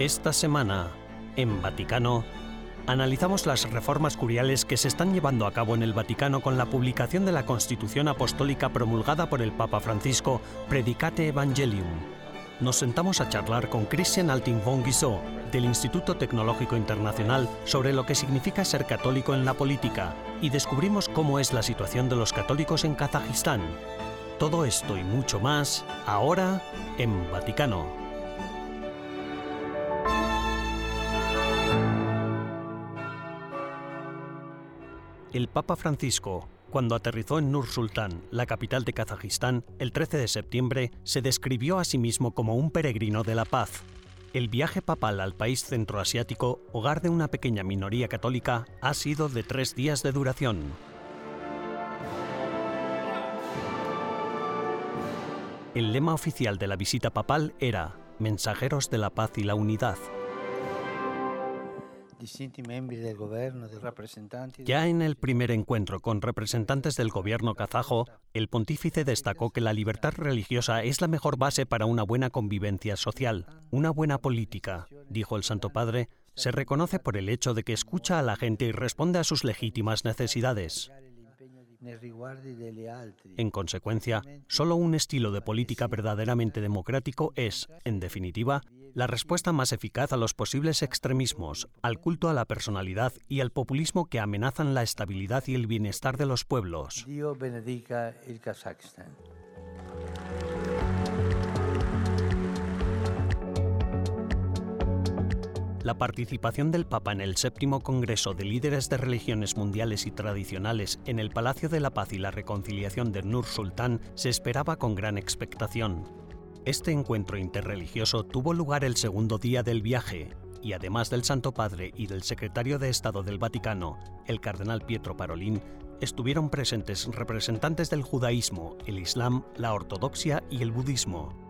Esta semana, en Vaticano, analizamos las reformas curiales que se están llevando a cabo en el Vaticano con la publicación de la Constitución Apostólica promulgada por el Papa Francisco, Predicate Evangelium. Nos sentamos a charlar con Christian Altin von Guizot, del Instituto Tecnológico Internacional, sobre lo que significa ser católico en la política y descubrimos cómo es la situación de los católicos en Kazajistán. Todo esto y mucho más, ahora en Vaticano. El Papa Francisco, cuando aterrizó en Nur Sultán, la capital de Kazajistán, el 13 de septiembre, se describió a sí mismo como un peregrino de la paz. El viaje papal al país centroasiático, hogar de una pequeña minoría católica, ha sido de tres días de duración. El lema oficial de la visita papal era Mensajeros de la paz y la unidad. Ya en el primer encuentro con representantes del gobierno kazajo, el pontífice destacó que la libertad religiosa es la mejor base para una buena convivencia social, una buena política, dijo el Santo Padre, se reconoce por el hecho de que escucha a la gente y responde a sus legítimas necesidades. En consecuencia, solo un estilo de política verdaderamente democrático es, en definitiva, la respuesta más eficaz a los posibles extremismos, al culto a la personalidad y al populismo que amenazan la estabilidad y el bienestar de los pueblos. La participación del Papa en el séptimo Congreso de Líderes de Religiones Mundiales y Tradicionales en el Palacio de la Paz y la Reconciliación de Nur Sultán se esperaba con gran expectación. Este encuentro interreligioso tuvo lugar el segundo día del viaje y además del Santo Padre y del secretario de Estado del Vaticano, el cardenal Pietro Parolin, estuvieron presentes representantes del judaísmo, el islam, la ortodoxia y el budismo.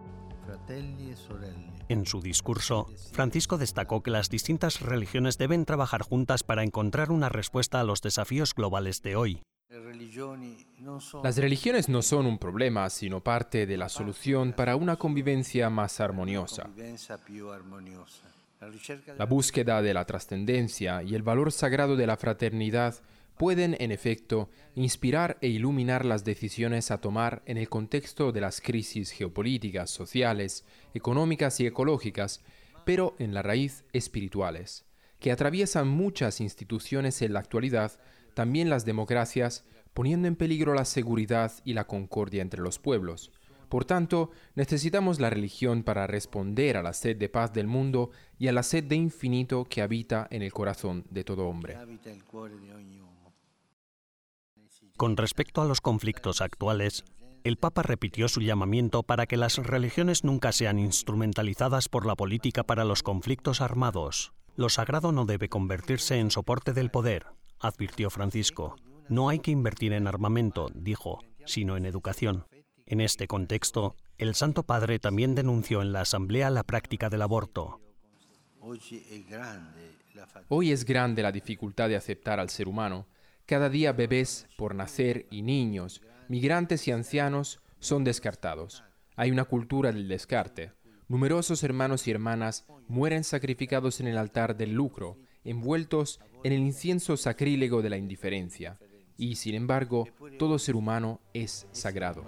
En su discurso, Francisco destacó que las distintas religiones deben trabajar juntas para encontrar una respuesta a los desafíos globales de hoy. Las religiones no son un problema, sino parte de la solución para una convivencia más armoniosa. La búsqueda de la trascendencia y el valor sagrado de la fraternidad pueden, en efecto, inspirar e iluminar las decisiones a tomar en el contexto de las crisis geopolíticas, sociales, económicas y ecológicas, pero en la raíz espirituales, que atraviesan muchas instituciones en la actualidad, también las democracias, poniendo en peligro la seguridad y la concordia entre los pueblos. Por tanto, necesitamos la religión para responder a la sed de paz del mundo y a la sed de infinito que habita en el corazón de todo hombre. Con respecto a los conflictos actuales, el Papa repitió su llamamiento para que las religiones nunca sean instrumentalizadas por la política para los conflictos armados. Lo sagrado no debe convertirse en soporte del poder, advirtió Francisco. No hay que invertir en armamento, dijo, sino en educación. En este contexto, el Santo Padre también denunció en la Asamblea la práctica del aborto. Hoy es grande la dificultad de aceptar al ser humano cada día bebés por nacer y niños, migrantes y ancianos son descartados. Hay una cultura del descarte. Numerosos hermanos y hermanas mueren sacrificados en el altar del lucro, envueltos en el incienso sacrílego de la indiferencia. Y sin embargo, todo ser humano es sagrado.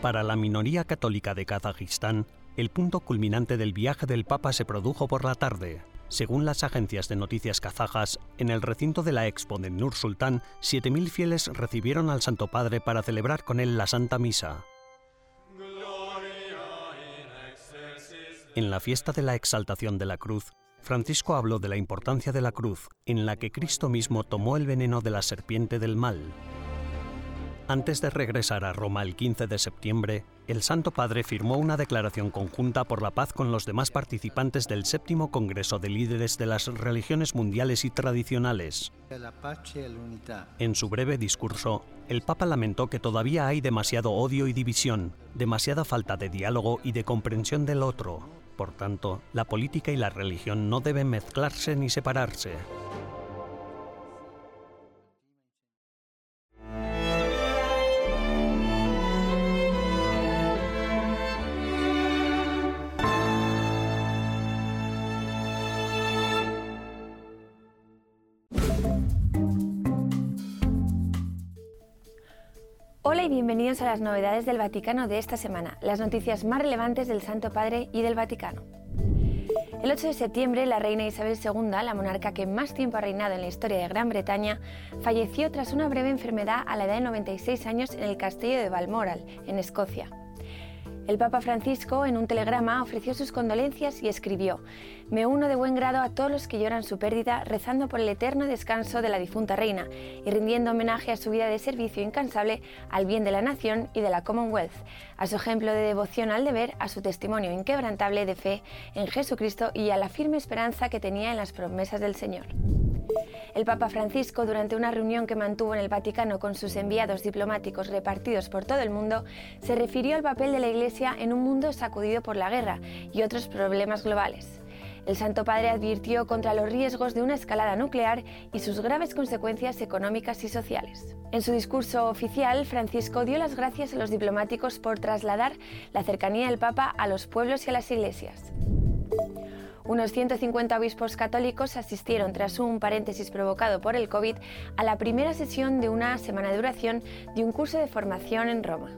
Para la minoría católica de Kazajistán, el punto culminante del viaje del Papa se produjo por la tarde, según las agencias de noticias kazajas, en el recinto de la Expo de Nur Sultán, 7.000 fieles recibieron al Santo Padre para celebrar con él la Santa Misa. En la fiesta de la exaltación de la cruz, Francisco habló de la importancia de la cruz, en la que Cristo mismo tomó el veneno de la serpiente del mal. Antes de regresar a Roma el 15 de septiembre, el Santo Padre firmó una declaración conjunta por la paz con los demás participantes del séptimo Congreso de Líderes de las Religiones Mundiales y Tradicionales. En su breve discurso, el Papa lamentó que todavía hay demasiado odio y división, demasiada falta de diálogo y de comprensión del otro. Por tanto, la política y la religión no deben mezclarse ni separarse. Bienvenidos a las novedades del Vaticano de esta semana, las noticias más relevantes del Santo Padre y del Vaticano. El 8 de septiembre, la reina Isabel II, la monarca que más tiempo ha reinado en la historia de Gran Bretaña, falleció tras una breve enfermedad a la edad de 96 años en el castillo de Balmoral, en Escocia. El Papa Francisco, en un telegrama, ofreció sus condolencias y escribió, Me uno de buen grado a todos los que lloran su pérdida, rezando por el eterno descanso de la difunta reina y rindiendo homenaje a su vida de servicio incansable al bien de la nación y de la Commonwealth, a su ejemplo de devoción al deber, a su testimonio inquebrantable de fe en Jesucristo y a la firme esperanza que tenía en las promesas del Señor. El Papa Francisco, durante una reunión que mantuvo en el Vaticano con sus enviados diplomáticos repartidos por todo el mundo, se refirió al papel de la Iglesia en un mundo sacudido por la guerra y otros problemas globales. El Santo Padre advirtió contra los riesgos de una escalada nuclear y sus graves consecuencias económicas y sociales. En su discurso oficial, Francisco dio las gracias a los diplomáticos por trasladar la cercanía del Papa a los pueblos y a las iglesias. Unos 150 obispos católicos asistieron, tras un paréntesis provocado por el COVID, a la primera sesión de una semana de duración de un curso de formación en Roma.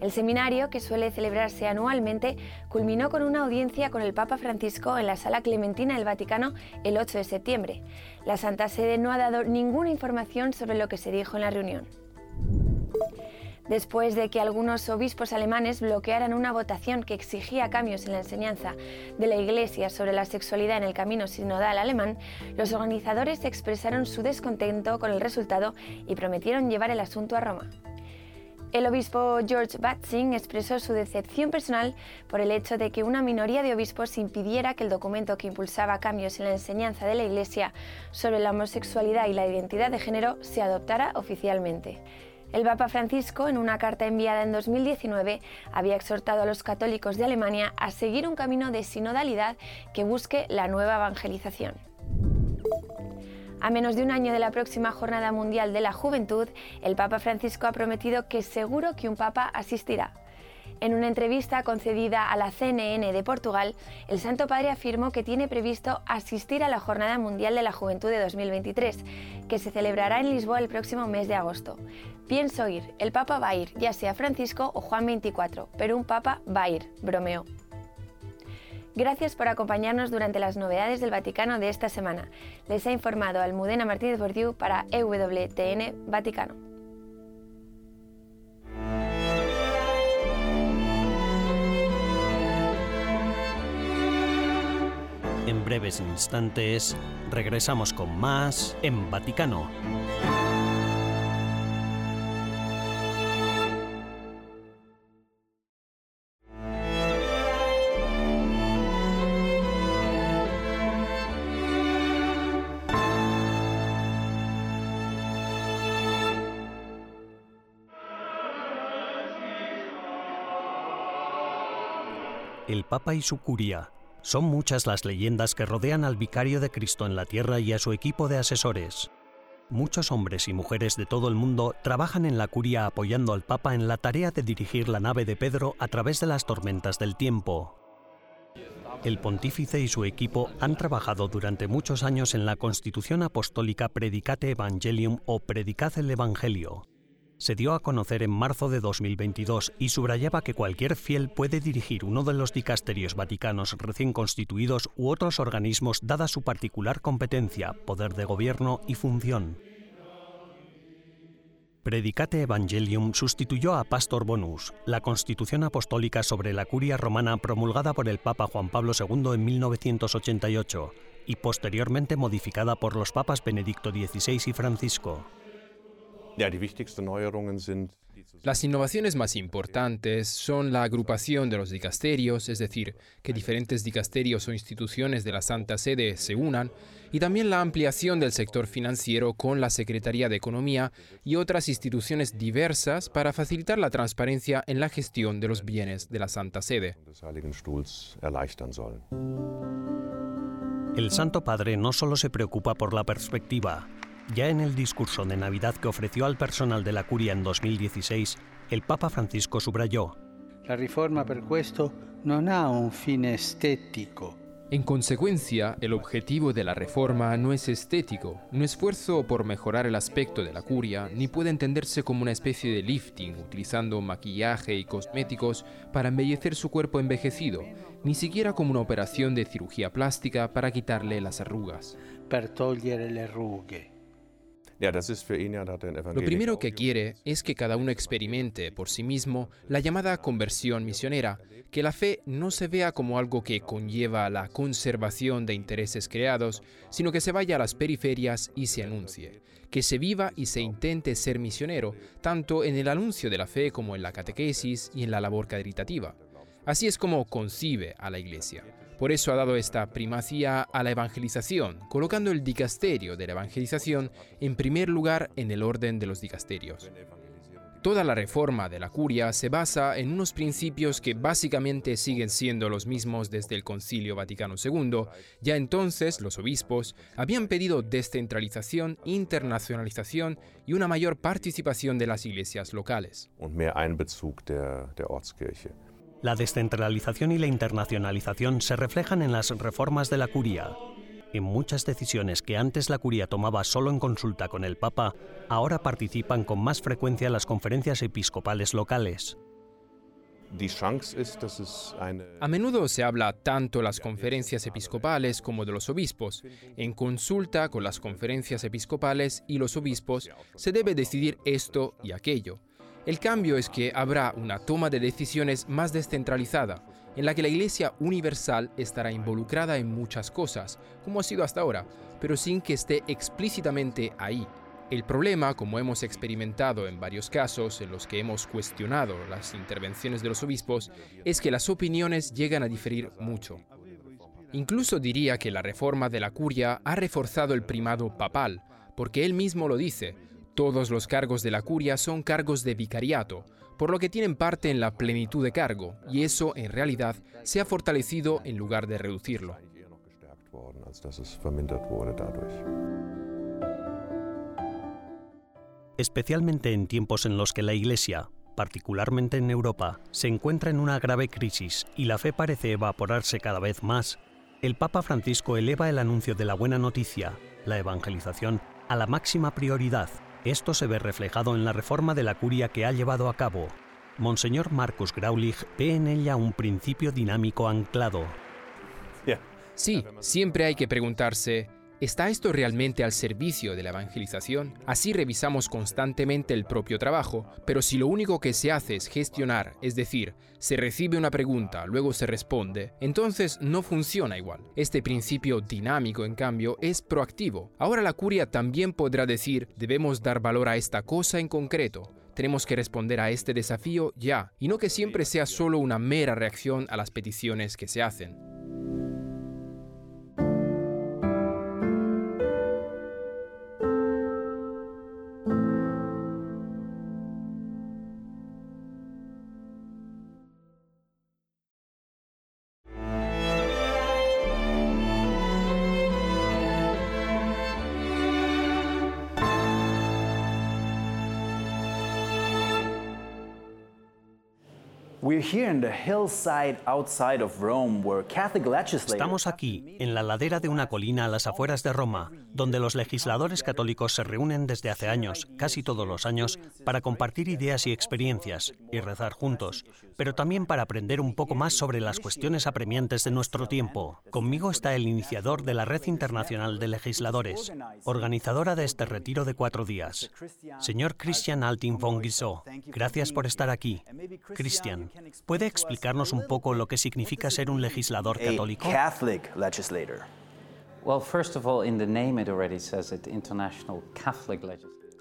El seminario, que suele celebrarse anualmente, culminó con una audiencia con el Papa Francisco en la Sala Clementina del Vaticano el 8 de septiembre. La Santa Sede no ha dado ninguna información sobre lo que se dijo en la reunión después de que algunos obispos alemanes bloquearan una votación que exigía cambios en la enseñanza de la Iglesia sobre la sexualidad en el camino sinodal alemán, los organizadores expresaron su descontento con el resultado y prometieron llevar el asunto a Roma. El obispo George Batzing expresó su decepción personal por el hecho de que una minoría de obispos impidiera que el documento que impulsaba cambios en la enseñanza de la Iglesia sobre la homosexualidad y la identidad de género se adoptara oficialmente. El Papa Francisco, en una carta enviada en 2019, había exhortado a los católicos de Alemania a seguir un camino de sinodalidad que busque la nueva evangelización. A menos de un año de la próxima Jornada Mundial de la Juventud, el Papa Francisco ha prometido que seguro que un Papa asistirá. En una entrevista concedida a la CNN de Portugal, el Santo Padre afirmó que tiene previsto asistir a la Jornada Mundial de la Juventud de 2023, que se celebrará en Lisboa el próximo mes de agosto. Pienso ir, el Papa va a ir, ya sea Francisco o Juan 24, pero un Papa va a ir, bromeó. Gracias por acompañarnos durante las novedades del Vaticano de esta semana. Les ha informado Almudena Martínez Bordiú para EWTN Vaticano. En breves instantes regresamos con más en Vaticano. El Papa y su curia son muchas las leyendas que rodean al vicario de Cristo en la tierra y a su equipo de asesores. Muchos hombres y mujeres de todo el mundo trabajan en la curia apoyando al Papa en la tarea de dirigir la nave de Pedro a través de las tormentas del tiempo. El pontífice y su equipo han trabajado durante muchos años en la Constitución Apostólica Predicate Evangelium o Predicad el Evangelio, se dio a conocer en marzo de 2022 y subrayaba que cualquier fiel puede dirigir uno de los dicasterios vaticanos recién constituidos u otros organismos dada su particular competencia, poder de gobierno y función. Predicate Evangelium sustituyó a Pastor Bonus, la constitución apostólica sobre la curia romana promulgada por el Papa Juan Pablo II en 1988 y posteriormente modificada por los papas Benedicto XVI y Francisco. Las innovaciones más importantes son la agrupación de los dicasterios, es decir, que diferentes dicasterios o instituciones de la Santa Sede se unan, y también la ampliación del sector financiero con la Secretaría de Economía y otras instituciones diversas para facilitar la transparencia en la gestión de los bienes de la Santa Sede. El Santo Padre no solo se preocupa por la perspectiva, ya en el discurso de Navidad que ofreció al personal de la curia en 2016, el Papa Francisco subrayó: La riforma per questo non ha un fine estético. En consecuencia, el objetivo de la reforma no es estético, un esfuerzo por mejorar el aspecto de la curia, ni puede entenderse como una especie de lifting, utilizando maquillaje y cosméticos para embellecer su cuerpo envejecido, ni siquiera como una operación de cirugía plástica para quitarle las arrugas. Lo primero que quiere es que cada uno experimente por sí mismo la llamada conversión misionera, que la fe no se vea como algo que conlleva la conservación de intereses creados, sino que se vaya a las periferias y se anuncie, que se viva y se intente ser misionero, tanto en el anuncio de la fe como en la catequesis y en la labor caritativa. Así es como concibe a la Iglesia. Por eso ha dado esta primacía a la evangelización, colocando el dicasterio de la evangelización en primer lugar en el orden de los dicasterios. Toda la reforma de la curia se basa en unos principios que básicamente siguen siendo los mismos desde el Concilio Vaticano II. Ya entonces los obispos habían pedido descentralización, internacionalización y una mayor participación de las iglesias locales. La descentralización y la internacionalización se reflejan en las reformas de la curia. En muchas decisiones que antes la curia tomaba solo en consulta con el Papa, ahora participan con más frecuencia las conferencias episcopales locales. A menudo se habla tanto de las conferencias episcopales como de los obispos. En consulta con las conferencias episcopales y los obispos se debe decidir esto y aquello. El cambio es que habrá una toma de decisiones más descentralizada, en la que la Iglesia Universal estará involucrada en muchas cosas, como ha sido hasta ahora, pero sin que esté explícitamente ahí. El problema, como hemos experimentado en varios casos en los que hemos cuestionado las intervenciones de los obispos, es que las opiniones llegan a diferir mucho. Incluso diría que la reforma de la curia ha reforzado el primado papal, porque él mismo lo dice, todos los cargos de la curia son cargos de vicariato, por lo que tienen parte en la plenitud de cargo, y eso en realidad se ha fortalecido en lugar de reducirlo. Especialmente en tiempos en los que la Iglesia, particularmente en Europa, se encuentra en una grave crisis y la fe parece evaporarse cada vez más, el Papa Francisco eleva el anuncio de la buena noticia, la evangelización, a la máxima prioridad esto se ve reflejado en la reforma de la curia que ha llevado a cabo. Monseñor Marcus Graulich ve en ella un principio dinámico anclado. Sí, siempre hay que preguntarse, ¿Está esto realmente al servicio de la evangelización? Así revisamos constantemente el propio trabajo, pero si lo único que se hace es gestionar, es decir, se recibe una pregunta, luego se responde, entonces no funciona igual. Este principio dinámico, en cambio, es proactivo. Ahora la curia también podrá decir, debemos dar valor a esta cosa en concreto, tenemos que responder a este desafío ya, y no que siempre sea solo una mera reacción a las peticiones que se hacen. Estamos aquí, en la ladera de una colina a las afueras de Roma, donde los legisladores católicos se reúnen desde hace años, casi todos los años, para compartir ideas y experiencias y rezar juntos, pero también para aprender un poco más sobre las cuestiones apremiantes de nuestro tiempo. Conmigo está el iniciador de la Red Internacional de Legisladores, organizadora de este retiro de cuatro días, señor Christian Altin von Guizot. Gracias por estar aquí. Christian, ¿puede explicarnos un poco lo que significa ser un legislador católico?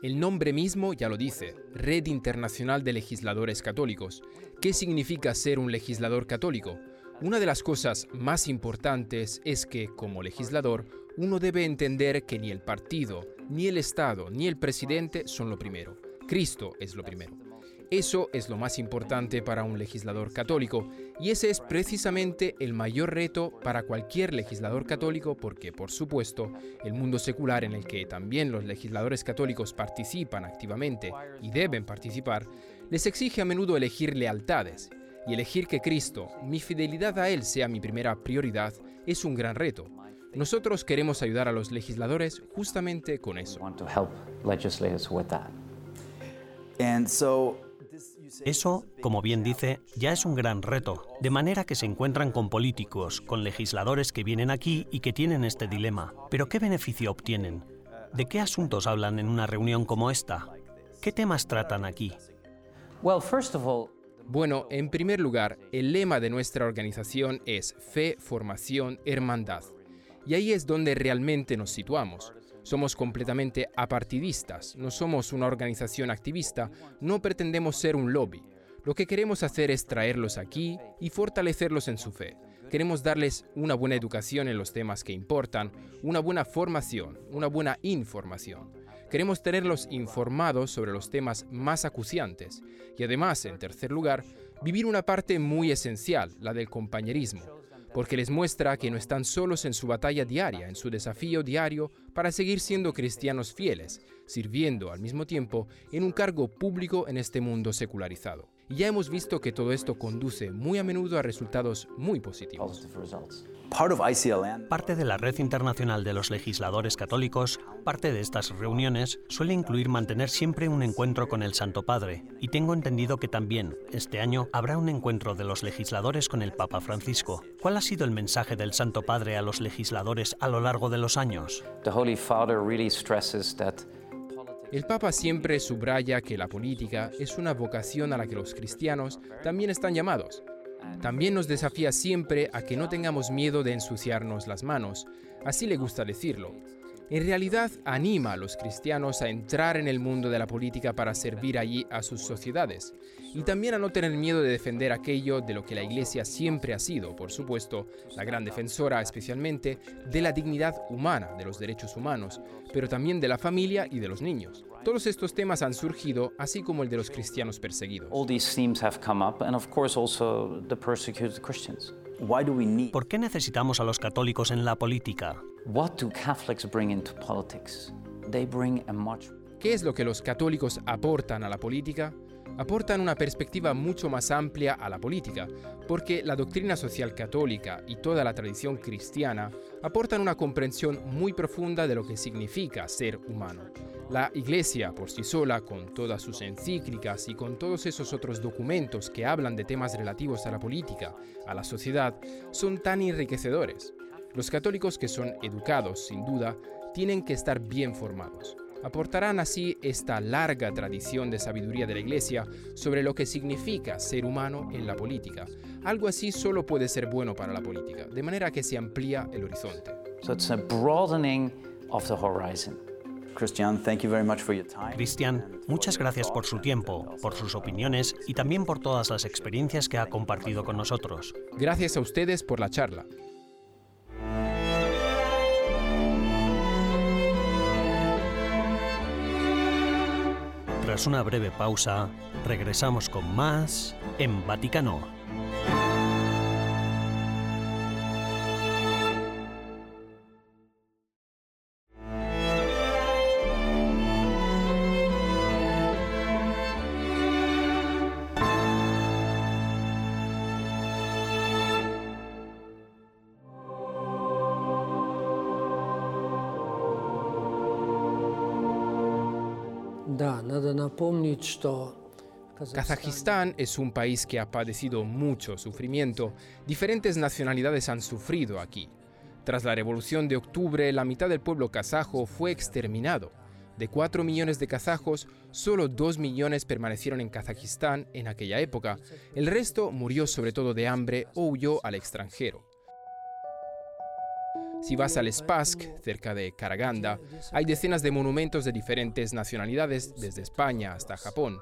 El nombre mismo ya lo dice, Red Internacional de Legisladores Católicos. ¿Qué significa ser un legislador católico? Una de las cosas más importantes es que, como legislador, uno debe entender que ni el partido, ni el Estado, ni el presidente son lo primero. Cristo es lo primero. Eso es lo más importante para un legislador católico y ese es precisamente el mayor reto para cualquier legislador católico porque, por supuesto, el mundo secular en el que también los legisladores católicos participan activamente y deben participar, les exige a menudo elegir lealtades. y elegir que Cristo, mi fidelidad a Él sea mi primera prioridad, es un gran reto. Nosotros queremos ayudar a los legisladores justamente con eso. Eso, como bien dice, ya es un gran reto, de manera que se encuentran con políticos, con legisladores que vienen aquí y que tienen este dilema. Pero ¿qué beneficio obtienen? ¿De qué asuntos hablan en una reunión como esta? ¿Qué temas tratan aquí? Bueno, en primer lugar, el lema de nuestra organización es Fe, Formación, Hermandad. Y ahí es donde realmente nos situamos. Somos completamente apartidistas, no somos una organización activista, no pretendemos ser un lobby. Lo que queremos hacer es traerlos aquí y fortalecerlos en su fe. Queremos darles una buena educación en los temas que importan, una buena formación, una buena información. Queremos tenerlos informados sobre los temas más acuciantes y además, en tercer lugar, vivir una parte muy esencial, la del compañerismo porque les muestra que no están solos en su batalla diaria, en su desafío diario para seguir siendo cristianos fieles, sirviendo al mismo tiempo en un cargo público en este mundo secularizado. Y ya hemos visto que todo esto conduce muy a menudo a resultados muy positivos. Parte de la Red Internacional de los Legisladores Católicos, parte de estas reuniones suele incluir mantener siempre un encuentro con el Santo Padre, y tengo entendido que también, este año, habrá un encuentro de los legisladores con el Papa Francisco. ¿Cuál ha sido el mensaje del Santo Padre a los legisladores a lo largo de los años? El Papa siempre subraya que la política es una vocación a la que los cristianos también están llamados también nos desafía siempre a que no tengamos miedo de ensuciarnos las manos, así le gusta decirlo. En realidad anima a los cristianos a entrar en el mundo de la política para servir allí a sus sociedades y también a no tener miedo de defender aquello de lo que la Iglesia siempre ha sido, por supuesto, la gran defensora especialmente de la dignidad humana, de los derechos humanos, pero también de la familia y de los niños. Todos estos temas han surgido, así como el de los cristianos perseguidos. ¿Por qué necesitamos a los católicos en la política? ¿Qué es lo que los católicos aportan a la política? aportan una perspectiva mucho más amplia a la política, porque la doctrina social católica y toda la tradición cristiana aportan una comprensión muy profunda de lo que significa ser humano. La Iglesia por sí sola, con todas sus encíclicas y con todos esos otros documentos que hablan de temas relativos a la política, a la sociedad, son tan enriquecedores. Los católicos que son educados, sin duda, tienen que estar bien formados aportarán así esta larga tradición de sabiduría de la Iglesia sobre lo que significa ser humano en la política. Algo así solo puede ser bueno para la política, de manera que se amplía el horizonte. Cristian, muchas gracias por su tiempo, por sus opiniones y también por todas las experiencias que ha compartido con nosotros. Gracias a ustedes por la charla. Tras una breve pausa, regresamos con más en Vaticano. Kazajistán es un país que ha padecido mucho sufrimiento. Diferentes nacionalidades han sufrido aquí. Tras la revolución de octubre, la mitad del pueblo kazajo fue exterminado. De 4 millones de kazajos, solo 2 millones permanecieron en Kazajistán en aquella época. El resto murió sobre todo de hambre o huyó al extranjero. Si vas al Spask, cerca de Karaganda, hay decenas de monumentos de diferentes nacionalidades, desde España hasta Japón.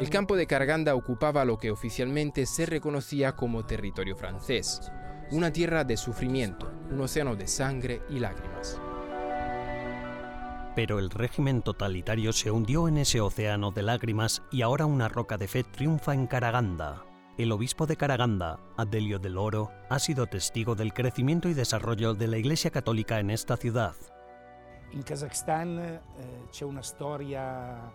El campo de Karaganda ocupaba lo que oficialmente se reconocía como territorio francés, una tierra de sufrimiento, un océano de sangre y lágrimas. Pero el régimen totalitario se hundió en ese océano de lágrimas y ahora una roca de fe triunfa en Karaganda. El obispo de Karaganda, Adelio del Oro, ha sido testigo del crecimiento y desarrollo de la Iglesia Católica en esta ciudad. In Kazajstán eh, c'è una storia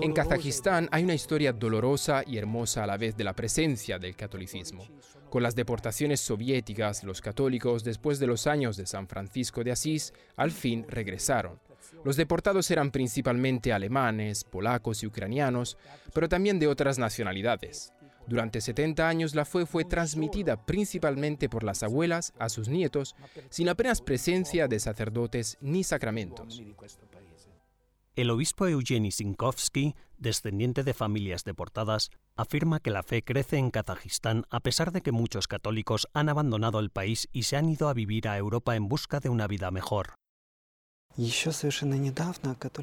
en Kazajistán hay una historia dolorosa y hermosa a la vez de la presencia del catolicismo. Con las deportaciones soviéticas, los católicos, después de los años de San Francisco de Asís, al fin regresaron. Los deportados eran principalmente alemanes, polacos y ucranianos, pero también de otras nacionalidades. Durante 70 años la fe fue transmitida principalmente por las abuelas a sus nietos, sin apenas presencia de sacerdotes ni sacramentos. El obispo Eugeni Sinkovsky, descendiente de familias deportadas, afirma que la fe crece en Kazajistán a pesar de que muchos católicos han abandonado el país y se han ido a vivir a Europa en busca de una vida mejor.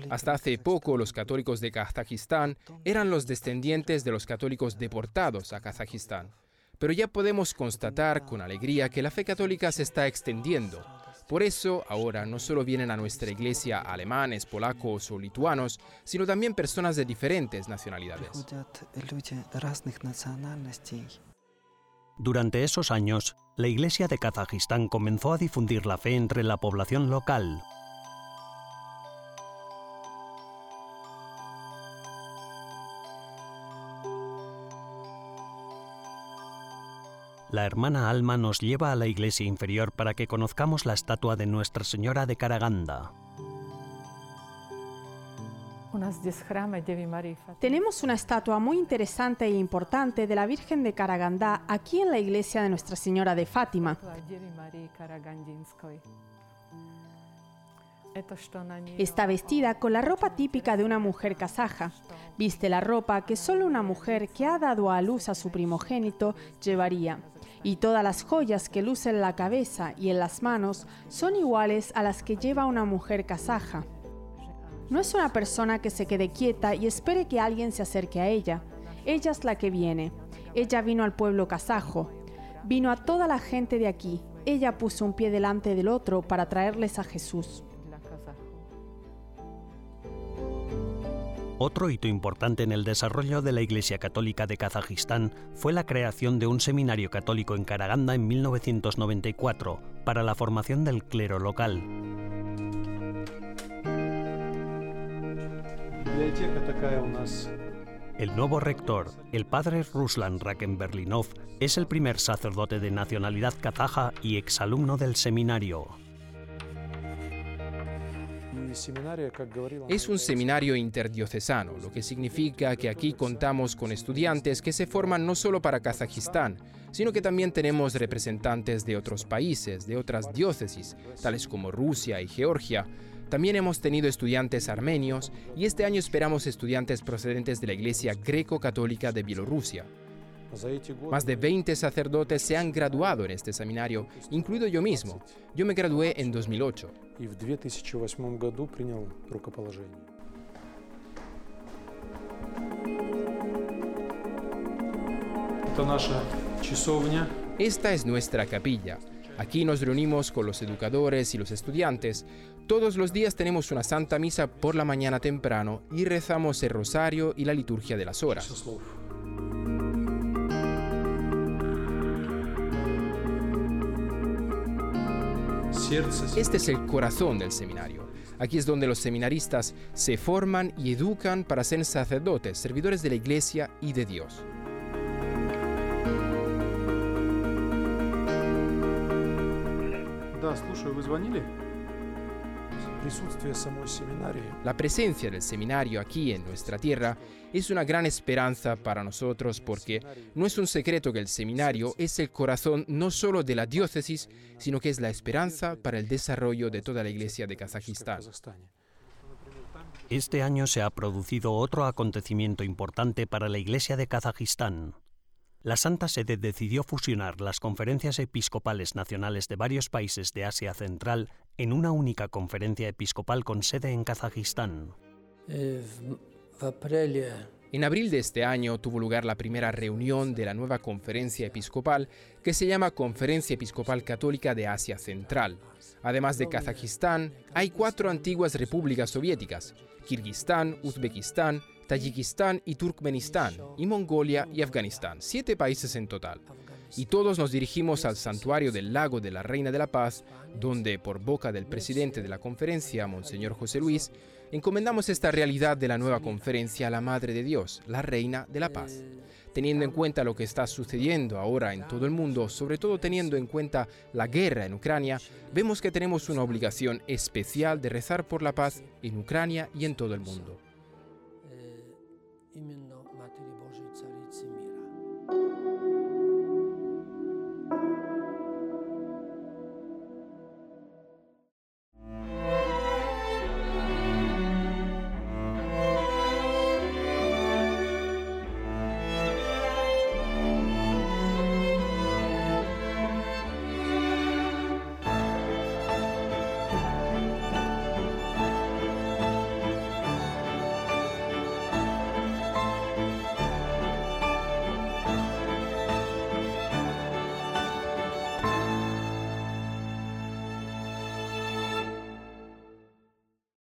Hasta hace poco los católicos de Kazajistán eran los descendientes de los católicos deportados a Kazajistán. Pero ya podemos constatar con alegría que la fe católica se está extendiendo por eso ahora no solo vienen a nuestra iglesia alemanes, polacos o lituanos, sino también personas de diferentes nacionalidades. Durante esos años, la iglesia de Kazajistán comenzó a difundir la fe entre la población local, la hermana Alma nos lleva a la iglesia inferior para que conozcamos la estatua de Nuestra Señora de Karaganda. Tenemos una estatua muy interesante e importante de la Virgen de Karaganda aquí en la iglesia de Nuestra Señora de Fátima. Está vestida con la ropa típica de una mujer kazaja. Viste la ropa que solo una mujer que ha dado a luz a su primogénito llevaría y todas las joyas que luce en la cabeza y en las manos son iguales a las que lleva una mujer kazaja. No es una persona que se quede quieta y espere que alguien se acerque a ella. Ella es la que viene. Ella vino al pueblo kazajo. Vino a toda la gente de aquí. Ella puso un pie delante del otro para traerles a Jesús. Otro hito importante en el desarrollo de la Iglesia Católica de Kazajistán fue la creación de un seminario católico en Karaganda en 1994 para la formación del clero local. El nuevo rector, el padre Ruslan Rakenberlinov, es el primer sacerdote de nacionalidad kazaja y exalumno del seminario. Es un seminario interdiocesano, lo que significa que aquí contamos con estudiantes que se forman no solo para Kazajistán, sino que también tenemos representantes de otros países, de otras diócesis, tales como Rusia y Georgia. También hemos tenido estudiantes armenios y este año esperamos estudiantes procedentes de la Iglesia Greco-Católica de Bielorrusia. Más de 20 sacerdotes se han graduado en este seminario, incluido yo mismo. Yo me gradué en 2008. Esta es nuestra capilla. Aquí nos reunimos con los educadores y los estudiantes. Todos los días tenemos una santa misa por la mañana temprano y rezamos el rosario y la liturgia de las horas. Este es el corazón del seminario. Aquí es donde los seminaristas se forman y educan para ser sacerdotes, servidores de la iglesia y de Dios. La presencia del seminario aquí en nuestra tierra es una gran esperanza para nosotros porque no es un secreto que el seminario es el corazón no solo de la diócesis, sino que es la esperanza para el desarrollo de toda la iglesia de Kazajistán. Este año se ha producido otro acontecimiento importante para la iglesia de Kazajistán la Santa Sede decidió fusionar las conferencias episcopales nacionales de varios países de Asia Central en una única conferencia episcopal con sede en Kazajistán. En abril de este año tuvo lugar la primera reunión de la nueva conferencia episcopal que se llama Conferencia Episcopal Católica de Asia Central. Además de Kazajistán, hay cuatro antiguas repúblicas soviéticas, Kirguistán, Uzbekistán, Tayikistán y Turkmenistán, y Mongolia y Afganistán, siete países en total. Y todos nos dirigimos al santuario del lago de la Reina de la Paz, donde, por boca del presidente de la conferencia, Monseñor José Luis, encomendamos esta realidad de la nueva conferencia a la Madre de Dios, la Reina de la Paz. Teniendo en cuenta lo que está sucediendo ahora en todo el mundo, sobre todo teniendo en cuenta la guerra en Ucrania, vemos que tenemos una obligación especial de rezar por la paz en Ucrania y en todo el mundo.